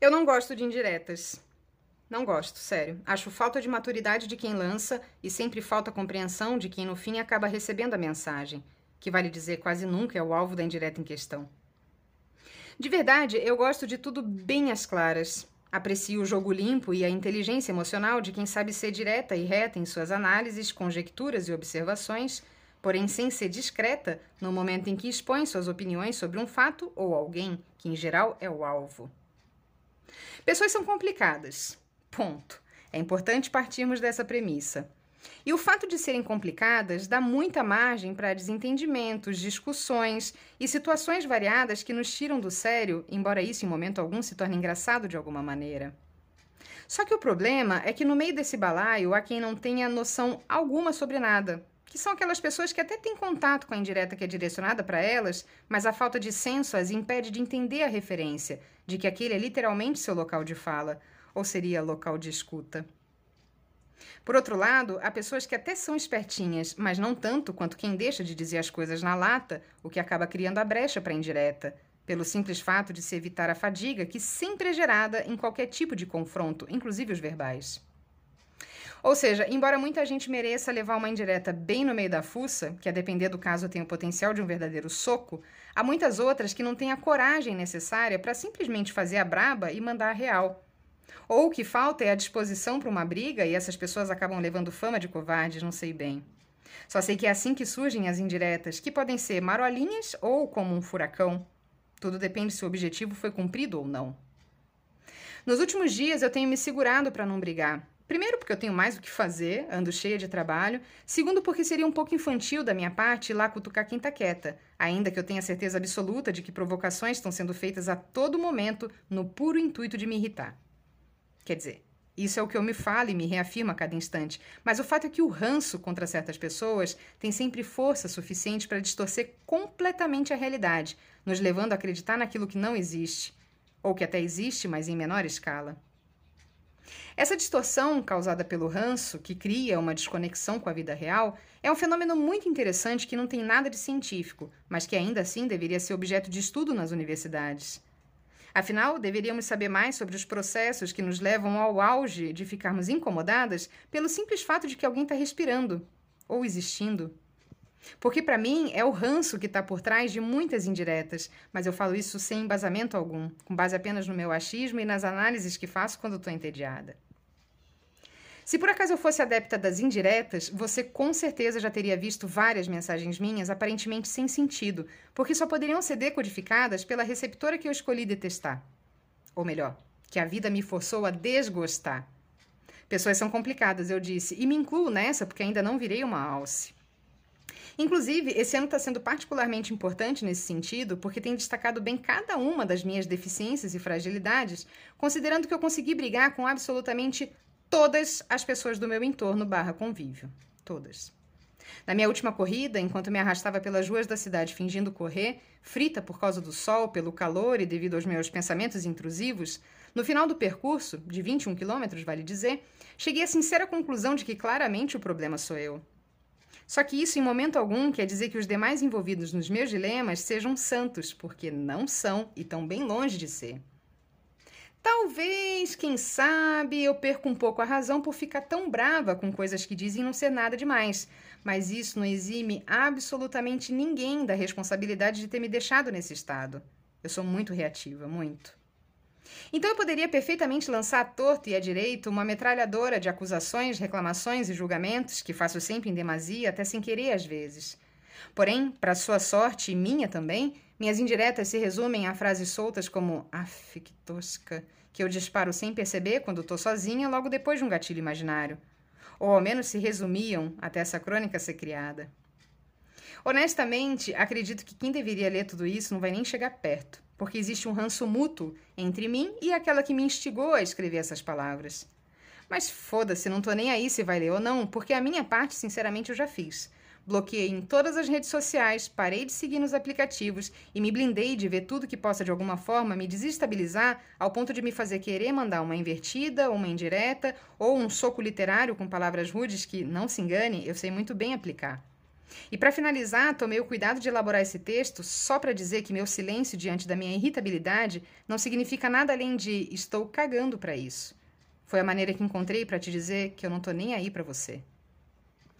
Eu não gosto de indiretas. Não gosto, sério. Acho falta de maturidade de quem lança e sempre falta compreensão de quem no fim acaba recebendo a mensagem, que vale dizer quase nunca é o alvo da indireta em questão. De verdade, eu gosto de tudo bem às claras. Aprecio o jogo limpo e a inteligência emocional de quem sabe ser direta e reta em suas análises, conjecturas e observações, porém sem ser discreta no momento em que expõe suas opiniões sobre um fato ou alguém, que em geral é o alvo. Pessoas são complicadas. Ponto. É importante partirmos dessa premissa. E o fato de serem complicadas dá muita margem para desentendimentos, discussões e situações variadas que nos tiram do sério, embora isso em momento algum se torne engraçado de alguma maneira. Só que o problema é que no meio desse balaio há quem não tenha noção alguma sobre nada, que são aquelas pessoas que até têm contato com a indireta que é direcionada para elas, mas a falta de senso as impede de entender a referência, de que aquele é literalmente seu local de fala, ou seria local de escuta. Por outro lado, há pessoas que até são espertinhas, mas não tanto quanto quem deixa de dizer as coisas na lata, o que acaba criando a brecha para a indireta, pelo simples fato de se evitar a fadiga que sempre é gerada em qualquer tipo de confronto, inclusive os verbais. Ou seja, embora muita gente mereça levar uma indireta bem no meio da fuça, que a depender do caso tem o potencial de um verdadeiro soco, há muitas outras que não têm a coragem necessária para simplesmente fazer a braba e mandar a real. Ou o que falta é a disposição para uma briga e essas pessoas acabam levando fama de covardes, não sei bem. Só sei que é assim que surgem as indiretas, que podem ser marolinhas ou como um furacão. Tudo depende se o objetivo foi cumprido ou não. Nos últimos dias eu tenho me segurado para não brigar, Primeiro, porque eu tenho mais o que fazer, ando cheia de trabalho. Segundo, porque seria um pouco infantil da minha parte ir lá cutucar quem tá quieta, ainda que eu tenha certeza absoluta de que provocações estão sendo feitas a todo momento no puro intuito de me irritar. Quer dizer, isso é o que eu me falo e me reafirmo a cada instante. Mas o fato é que o ranço contra certas pessoas tem sempre força suficiente para distorcer completamente a realidade, nos levando a acreditar naquilo que não existe, ou que até existe, mas em menor escala. Essa distorção causada pelo ranço, que cria uma desconexão com a vida real, é um fenômeno muito interessante que não tem nada de científico, mas que ainda assim deveria ser objeto de estudo nas universidades. Afinal, deveríamos saber mais sobre os processos que nos levam ao auge de ficarmos incomodadas pelo simples fato de que alguém está respirando ou existindo. Porque para mim é o ranço que está por trás de muitas indiretas, mas eu falo isso sem embasamento algum, com base apenas no meu achismo e nas análises que faço quando estou entediada. Se por acaso eu fosse adepta das indiretas, você com certeza já teria visto várias mensagens minhas aparentemente sem sentido, porque só poderiam ser decodificadas pela receptora que eu escolhi detestar. Ou melhor, que a vida me forçou a desgostar. Pessoas são complicadas, eu disse, e me incluo nessa porque ainda não virei uma alce. Inclusive, esse ano está sendo particularmente importante nesse sentido, porque tem destacado bem cada uma das minhas deficiências e fragilidades, considerando que eu consegui brigar com absolutamente todas as pessoas do meu entorno barra convívio. Todas. Na minha última corrida, enquanto me arrastava pelas ruas da cidade fingindo correr, frita por causa do sol, pelo calor e devido aos meus pensamentos intrusivos, no final do percurso, de 21 quilômetros, vale dizer, cheguei à sincera conclusão de que claramente o problema sou eu. Só que isso, em momento algum, quer dizer que os demais envolvidos nos meus dilemas sejam santos, porque não são e estão bem longe de ser. Talvez, quem sabe, eu perca um pouco a razão por ficar tão brava com coisas que dizem não ser nada demais, mas isso não exime absolutamente ninguém da responsabilidade de ter me deixado nesse estado. Eu sou muito reativa, muito. Então eu poderia perfeitamente lançar à torto e à direito uma metralhadora de acusações, reclamações e julgamentos, que faço sempre em demasia, até sem querer às vezes. Porém, para sua sorte e minha também, minhas indiretas se resumem a frases soltas como af, que tosca, que eu disparo sem perceber quando estou sozinha logo depois de um gatilho imaginário. Ou ao menos se resumiam até essa crônica ser criada. Honestamente, acredito que quem deveria ler tudo isso não vai nem chegar perto porque existe um ranço mútuo entre mim e aquela que me instigou a escrever essas palavras. Mas foda-se, não tô nem aí se vai ler ou não, porque a minha parte, sinceramente, eu já fiz. Bloqueei em todas as redes sociais, parei de seguir nos aplicativos e me blindei de ver tudo que possa de alguma forma me desestabilizar ao ponto de me fazer querer mandar uma invertida, uma indireta ou um soco literário com palavras rudes que, não se engane, eu sei muito bem aplicar. E para finalizar, tomei o cuidado de elaborar esse texto só para dizer que meu silêncio diante da minha irritabilidade não significa nada além de estou cagando para isso. Foi a maneira que encontrei para te dizer que eu não tô nem aí para você.